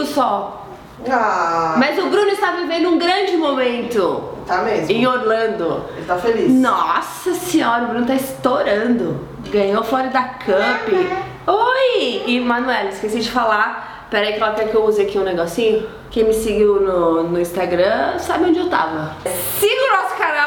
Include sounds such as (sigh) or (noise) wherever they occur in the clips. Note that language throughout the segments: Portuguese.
domingo só. Ah, Mas o Bruno está vivendo um grande momento tá mesmo. em Orlando. Ele tá feliz. Nossa senhora, o Bruno tá estourando. Ganhou fora da Cup. Oi! E Manuela, esqueci de falar. Peraí que ela quer que eu use aqui um negocinho. Quem me seguiu no, no Instagram sabe onde eu tava. Siga o nosso canal,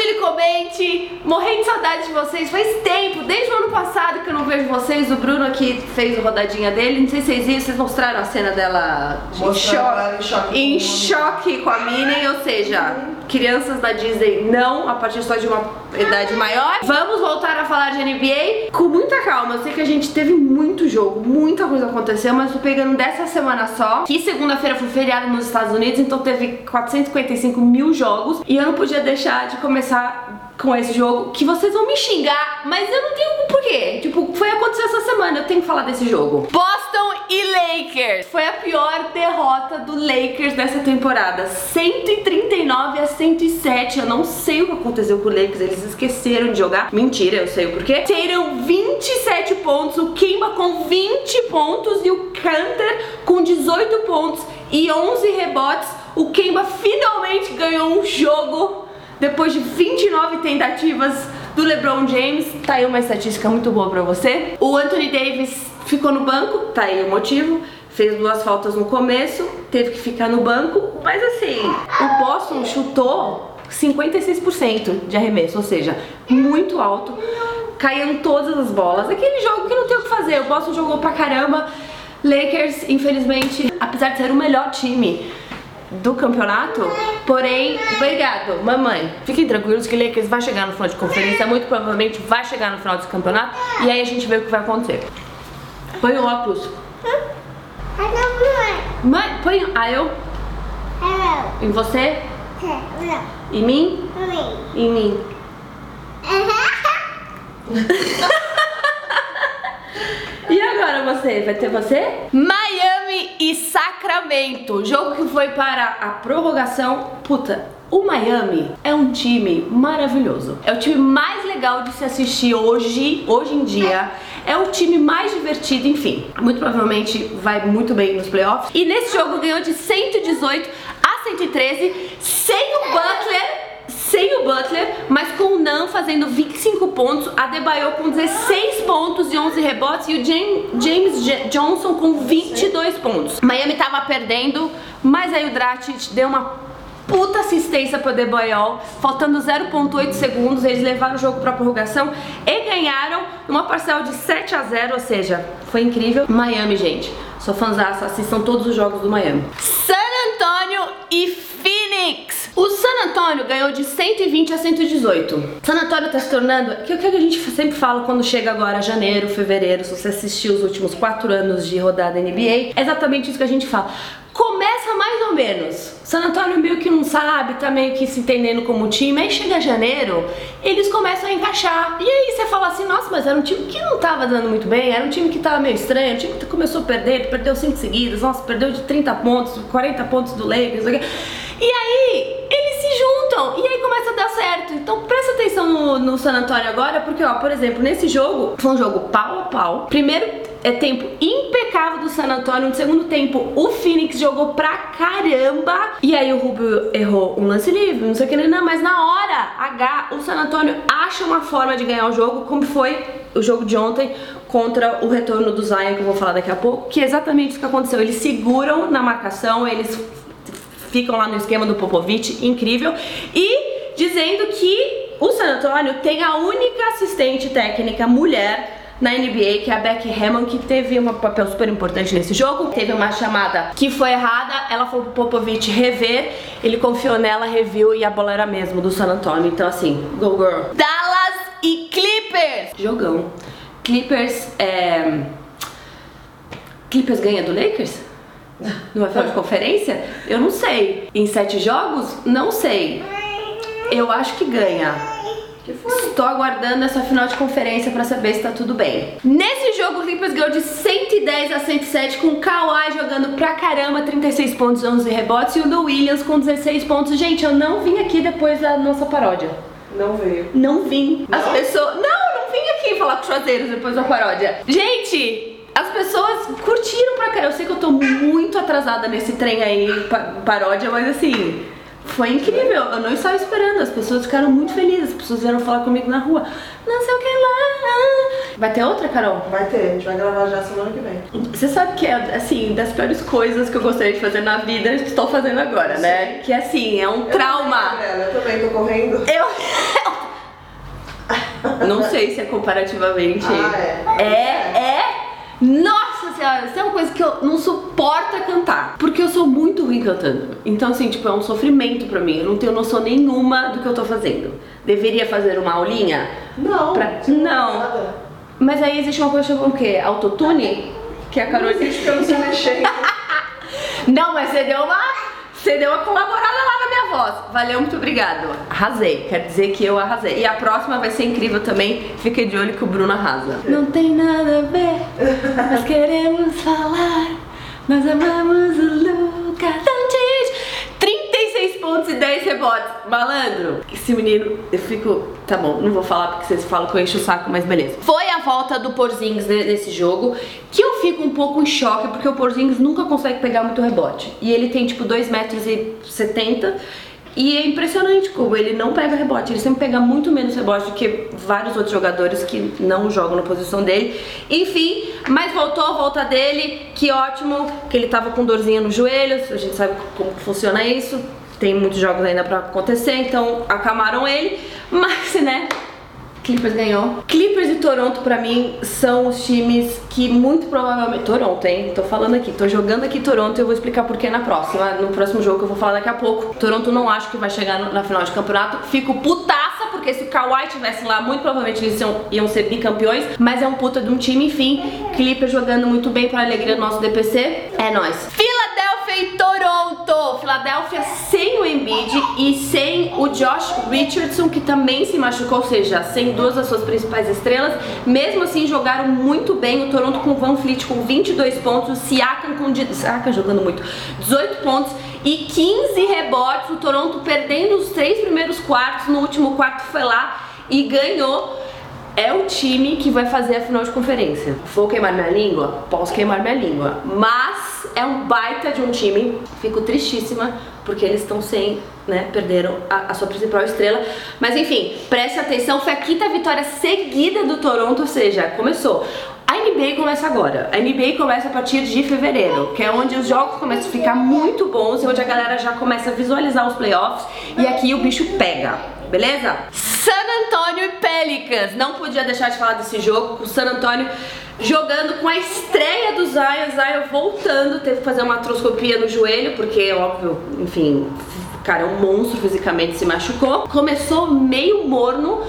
compartilhe, comente. Morrendo de saudade de vocês. Faz tempo, desde o ano passado que eu não vejo vocês. O Bruno aqui fez a rodadinha dele. Não sei se vocês viram, vocês mostraram a cena dela em choque. em choque Em com o choque com a Minnie, ou seja, crianças da Disney não, a partir só de uma idade maior. Vamos voltar a falar de NBA com muita calma. Eu sei que a gente teve muito jogo, muita coisa aconteceu, mas tô pegando dessa semana só. Que segunda-feira foi feriado nos Estados Unidos, então teve 455 mil jogos e eu não podia deixar de começar com esse jogo, que vocês vão me xingar, mas eu não tenho porquê. Tipo, foi acontecer essa semana, eu tenho que falar desse jogo. Boston e Lakers. Foi a pior derrota do Lakers dessa temporada. 139 a 107. Eu não sei o que aconteceu com o Lakers, eles esqueceram de jogar. Mentira, eu sei o porquê. Teram 27 pontos, o Kemba com 20 pontos e o Canter com 18 pontos e 11 rebotes. O Kemba finalmente ganhou um jogo depois de 29 tentativas do LeBron James, tá aí uma estatística muito boa pra você. O Anthony Davis ficou no banco, tá aí o motivo. Fez duas faltas no começo, teve que ficar no banco, mas assim, o Boston chutou 56% de arremesso, ou seja, muito alto. Caíram todas as bolas. Aquele jogo que não tem o que fazer. O Boston jogou pra caramba. Lakers, infelizmente, apesar de ser o melhor time do campeonato, porém, obrigado, mamãe. Fiquem tranquilos que o Lakers vai chegar no final de conferência, muito provavelmente vai chegar no final desse campeonato, e aí a gente vê o que vai acontecer. Põe o óculos. Mãe, põe. Ah, eu? Em você? Em mim? Em mim. (laughs) (laughs) E agora você? Vai ter você? Miami e Sacramento. Jogo que foi para a prorrogação. Puta, o Miami é um time maravilhoso. É o time mais legal de se assistir hoje, hoje em dia. É o time mais divertido, enfim. Muito provavelmente vai muito bem nos playoffs. E nesse jogo ganhou de 118 a 113 sem o Butler sem o Butler, mas com o Nan fazendo 25 pontos, a Debaio com 16 pontos e 11 rebotes e o James, Johnson com 22 pontos. Miami tava perdendo, mas aí o Dragic deu uma puta assistência pro Debayol, faltando 0.8 segundos, eles levaram o jogo pra prorrogação e ganharam uma parcial de 7 a 0, ou seja, foi incrível. Miami, gente, sou fãzaça, assistam todos os jogos do Miami. San Antonio e Phoenix. O San Antonio ganhou de 120 a 118. San Antonio tá se tornando, é o que a gente sempre fala quando chega agora janeiro, fevereiro, se você assistiu os últimos quatro anos de rodada NBA, é exatamente isso que a gente fala. Começa mais ou menos. San Antonio meio que não sabe, tá meio que se entendendo como time. Aí chega janeiro, eles começam a encaixar. E aí você fala assim, nossa, mas era um time que não tava dando muito bem, era um time que tava meio estranho, um time que começou a perder, perdeu cinco seguidas, nossa, perdeu de 30 pontos, 40 pontos do Lakers. E aí, juntam e aí começa a dar certo. Então presta atenção no, no San Antonio agora, porque ó, por exemplo, nesse jogo, foi um jogo pau a pau. Primeiro é tempo impecável do San Antonio. No segundo tempo, o Phoenix jogou pra caramba. E aí o Rubio errou um lance livre, não sei o que, não, mas na hora H, o San Antonio acha uma forma de ganhar o jogo, como foi o jogo de ontem contra o retorno do Zion, que eu vou falar daqui a pouco, que é exatamente isso que aconteceu. Eles seguram na marcação, eles ficam lá no esquema do Popovich, incrível. E dizendo que o San Antonio tem a única assistente técnica mulher na NBA, que é a Becky Hammond, que teve um papel super importante nesse jogo. Teve uma chamada que foi errada, ela foi pro Popovich rever, ele confiou nela, reviu e a bola era mesmo do San Antonio. Então assim, go girl. Dallas e Clippers. Jogão. Clippers é... Clippers ganha do Lakers? (laughs) Numa final de conferência? Eu não sei. Em sete jogos? Não sei. Eu acho que ganha. Estou aguardando essa final de conferência pra saber se tá tudo bem. Nesse jogo, o Clippers ganhou de 110 a 107 com o Kawhi jogando pra caramba, 36 pontos, 11 rebotes e o Lou Williams com 16 pontos. Gente, eu não vim aqui depois da nossa paródia. Não veio. Não vim. As Não? pessoas. Não, eu não vim aqui falar com os depois da paródia. Gente, as pessoas curtiram pra cá. Eu sei que eu tô muito atrasada nesse trem aí, pa- paródia, mas assim, foi incrível. Eu não estava esperando. As pessoas ficaram muito felizes. As pessoas vieram falar comigo na rua. Não sei o que lá. Vai ter outra, Carol? Vai ter, a gente vai gravar já semana que vem. Você sabe que é, assim, das piores coisas que eu gostaria de fazer na vida, eu estou fazendo agora, né? Que assim, é um trauma. Eu também tô correndo. Eu. (laughs) Não sei se é comparativamente. Ah, é. É, é. Nossa senhora, isso é uma coisa que eu não suporto é cantar. Porque eu sou muito ruim cantando. Então, assim, tipo, é um sofrimento pra mim. Eu não tenho noção nenhuma do que eu tô fazendo. Deveria fazer uma aulinha? Não. Pra- você não. nada. Mas aí existe uma coisa chamada o quê? Autotune? Que a Carol Existe que eu não sei mexer. (laughs) Não, mas você deu uma. Você deu uma colaborada lá voz. Valeu, muito obrigado. Arrasei. Quer dizer que eu arrasei. E a próxima vai ser incrível também. Fiquei de olho que o Bruno arrasa. Não tem nada a ver, mas queremos falar. Nós amamos e 10 rebotes. Malandro, esse menino, eu fico. Tá bom, não vou falar porque vocês falam que eu encho o saco, mas beleza. Foi a volta do Porzingis ne- nesse jogo que eu fico um pouco em choque porque o Porzingis nunca consegue pegar muito rebote. E ele tem tipo 2 metros e 70 e é impressionante como ele não pega rebote. Ele sempre pega muito menos rebote do que vários outros jogadores que não jogam na posição dele. Enfim, mas voltou a volta dele. Que ótimo, que ele tava com dorzinha no joelho. A gente sabe como funciona isso. Tem muitos jogos ainda pra acontecer, então acalmaram ele. (laughs) Mas, né, Clippers ganhou. Clippers e Toronto, pra mim, são os times que muito provavelmente. Toronto, hein? Tô falando aqui, tô jogando aqui Toronto e eu vou explicar por que na próxima. No próximo jogo que eu vou falar daqui a pouco. Toronto não acho que vai chegar na final de campeonato. Fico putaça, porque se o Kawhi tivesse lá, muito provavelmente eles iam, iam ser bicampeões. Mas é um puta de um time, enfim. Clippers jogando muito bem pra alegria do nosso DPC. É nóis. E Philadelphia sem o Embiid e sem o Josh Richardson, que também se machucou, ou seja, sem duas das suas principais estrelas. Mesmo assim, jogaram muito bem. O Toronto com o Van Fleet com 22 pontos, o Siakam com Siakam jogando muito, 18 pontos e 15 rebotes. O Toronto perdendo os três primeiros quartos, no último quarto foi lá e ganhou. É o time que vai fazer a final de conferência. Vou queimar minha língua? Posso queimar minha língua. Mas é um baita de um time. Fico tristíssima porque eles estão sem, né? Perderam a, a sua principal estrela. Mas enfim, preste atenção. Foi a quinta vitória seguida do Toronto, ou seja, começou. A NBA começa agora. A NBA começa a partir de fevereiro, que é onde os jogos começam a ficar muito bons e onde a galera já começa a visualizar os playoffs. E aqui o bicho pega, beleza? San Antonio e Pelicans. Não podia deixar de falar desse jogo. com O San Antonio jogando com a estreia do Zion. Zion voltando, teve que fazer uma artroscopia no joelho, porque, óbvio, enfim, cara é um monstro fisicamente, se machucou. Começou meio morno.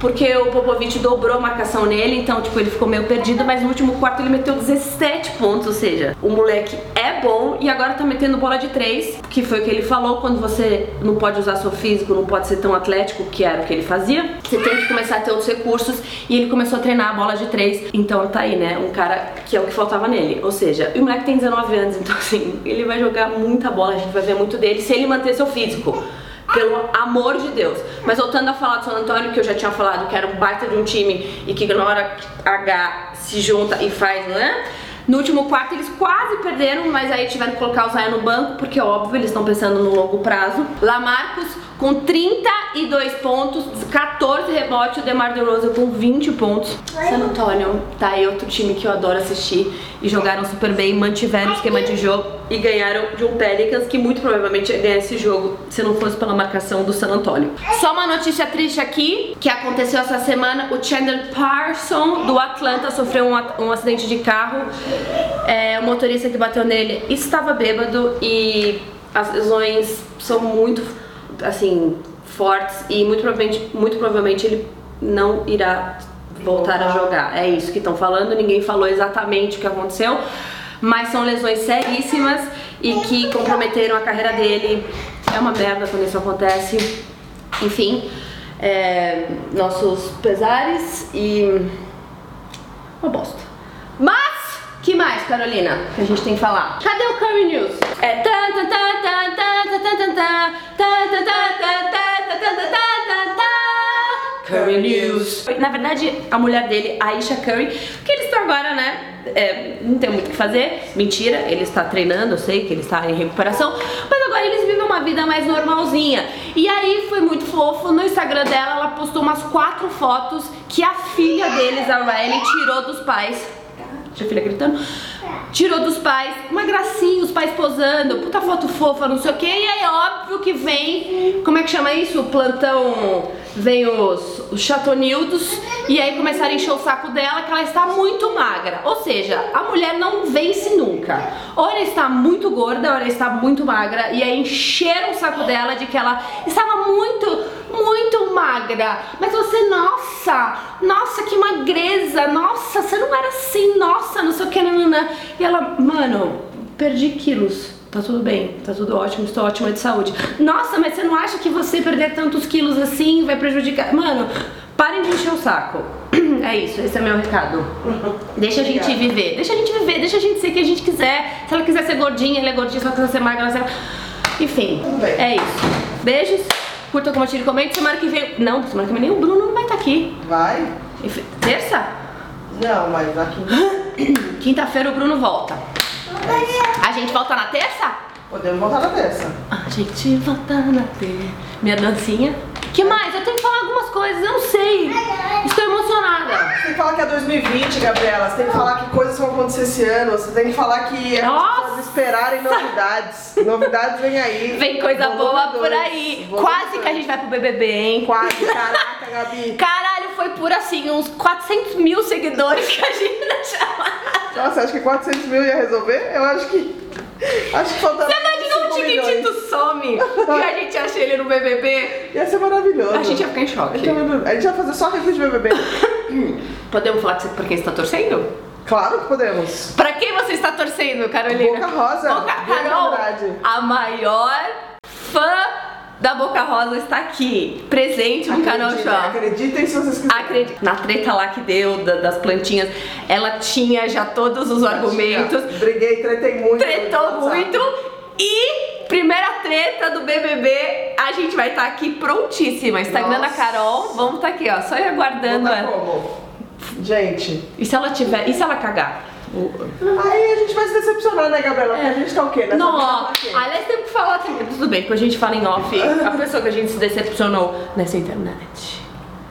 Porque o Popovich dobrou a marcação nele, então tipo, ele ficou meio perdido, mas no último quarto ele meteu 17 pontos, ou seja, o moleque é bom e agora tá metendo bola de três, que foi o que ele falou, quando você não pode usar seu físico, não pode ser tão atlético, que era o que ele fazia, você tem que começar a ter outros recursos, e ele começou a treinar a bola de três, então tá aí, né, um cara que é o que faltava nele, ou seja, o moleque tem 19 anos, (laughs) então assim, ele vai jogar muita bola, a gente vai ver muito dele, se ele manter seu físico. Pelo amor de Deus. Mas voltando a falar do San Antônio, que eu já tinha falado que era um baita de um time e que na hora H se junta e faz, né? No último quarto eles quase perderam, mas aí tiveram que colocar o Zion no banco, porque óbvio, eles estão pensando no longo prazo. Lamarcus com 32 pontos, 14 rebotes, o DeMar DeRozan com 20 pontos. San Antonio tá aí outro time que eu adoro assistir e jogaram super bem, mantiveram o esquema de jogo e ganharam de um Pelicans que muito provavelmente ia ganhar esse jogo se não fosse pela marcação do San Antonio. Só uma notícia triste aqui que aconteceu essa semana: o Chandler Parson do Atlanta sofreu um, um acidente de carro. É, o motorista que bateu nele estava bêbado e as lesões são muito assim fortes e muito provavelmente, muito provavelmente ele não irá voltar a jogar. É isso que estão falando, ninguém falou exatamente o que aconteceu, mas são lesões seríssimas e que comprometeram a carreira dele. É uma merda quando isso acontece. Enfim, é, nossos pesares e uma bosta. Mas, que mais, Carolina, que a gente tem que falar? Cadê o Curry News? É tan tan tan tan tan Curry News. Na verdade, a mulher dele, a Aisha Curry, que eles estão agora, né? É, não tem muito o que fazer, mentira, ele está treinando, eu sei que ele está em recuperação, mas agora eles vivem uma vida mais normalzinha. E aí foi muito fofo, no Instagram dela ela postou umas quatro fotos que a filha deles, a Riley, tirou dos pais Deixa a filha gritando. Tirou dos pais, uma gracinha, os pais posando, puta foto fofa, não sei o que. E aí, óbvio que vem, como é que chama isso? O plantão, vem os, os chatonildos. E aí começaram a encher o saco dela que ela está muito magra. Ou seja, a mulher não vence nunca. Ou ela está muito gorda, ou ela está muito magra. E aí encheram o saco dela de que ela estava muito muito magra. Mas você, nossa, nossa, que magreza, nossa, você não era assim, nossa, não sei o que, nanana. E ela, mano, perdi quilos. Tá tudo bem, tá tudo ótimo, estou ótima de saúde. Nossa, mas você não acha que você perder tantos quilos assim vai prejudicar? Mano, parem de encher o saco. (clears throat) É isso, esse é meu recado. (laughs) Deixa a gente viver, deixa a gente viver, deixa a gente ser o que a gente quiser. Se ela quiser ser gordinha, ela é gordinha, se ela quiser ser magra, ela ser... Enfim, é isso. Beijos, curta, compartilhe, comente. Semana que vem. Não, semana que vem nem o Bruno não vai estar aqui. Vai? Terça? Não, mas aqui Quinta-feira o Bruno volta. A gente volta na terça? podemos voltar na terça. A gente volta na terça. Minha dancinha. que mais? Eu tenho que falar algumas coisas, eu não sei. Estou emocionada. Você tem que falar que é 2020, Gabriela. Você tem que falar que coisas vão acontecer esse ano. Você tem que falar que é Nossa! Esperarem novidades. (laughs) Novidades vem aí. Vem coisa Volume boa dois, por aí. volume Quase dois. que a gente vai pro BBB, hein? Quase, (laughs) caraca, Gabi. Caralho, foi por assim, uns 400 mil seguidores que a gente (laughs) ia chamar. Nossa, acho que 400 mil ia resolver? Eu acho que. Acho que faltava. Você imagina 5 milhões. Tiquitito some e a gente acha ele no BBB? Ia ser maravilhoso. A gente ia ficar em choque. a gente vai fazer só review de BBB. Podemos falar por quem você tá torcendo? Claro que podemos. Pra está torcendo, Carolina? Boca Rosa. Boca Carol, verdade. a maior fã da Boca Rosa está aqui, presente no canal Show. Acreditem se vocês quiserem. Na treta lá que deu da- das plantinhas, ela tinha já todos os argumentos, Briguei, tretei muito. tretou muito e primeira treta do BBB, a gente vai estar aqui prontíssima. Instagram da Nossa. Carol, vamos estar aqui, ó, só ir aguardando Botar ela. como? Gente, E se ela tiver, e se ela cagar? Aí a gente vai se decepcionar, né, Gabriela? Porque a gente tá o quê? Nessa Não, vida ó, tá aliás, tem que falar também. Tudo bem, depois a gente fala em off a pessoa que a gente se decepcionou nessa internet.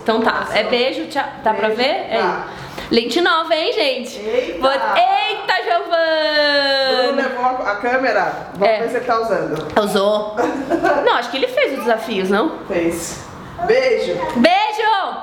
Então tá, é beijo, tchau. Dá pra Beijo, ver? É. tá. Lente nova, hein, gente? Eita! Vou- Eita, Bruno Giovana! levou a a câmera. Vamos É. ver se ele tá usando. Usou. (laughs) Não, acho que ele fez os desafios, não? Fez. Beijo. Beijo!